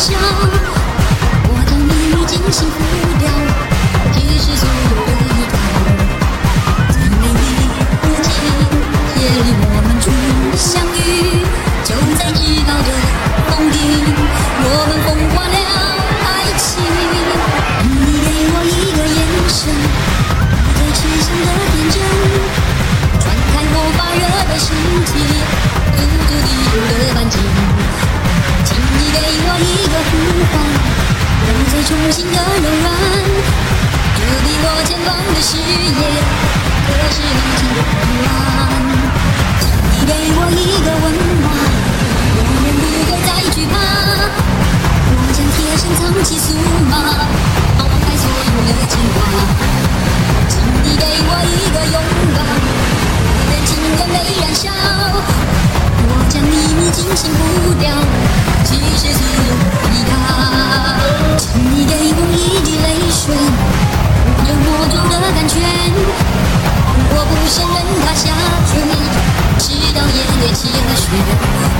笑，我的秘密惊醒不了，只是所有的依靠。在美丽个寂夜里，我们终于相遇，就在知道的峰顶，我们疯狂了爱情。初心的柔软，遮蔽我肩膀的誓言，可是爱情太难。sweetest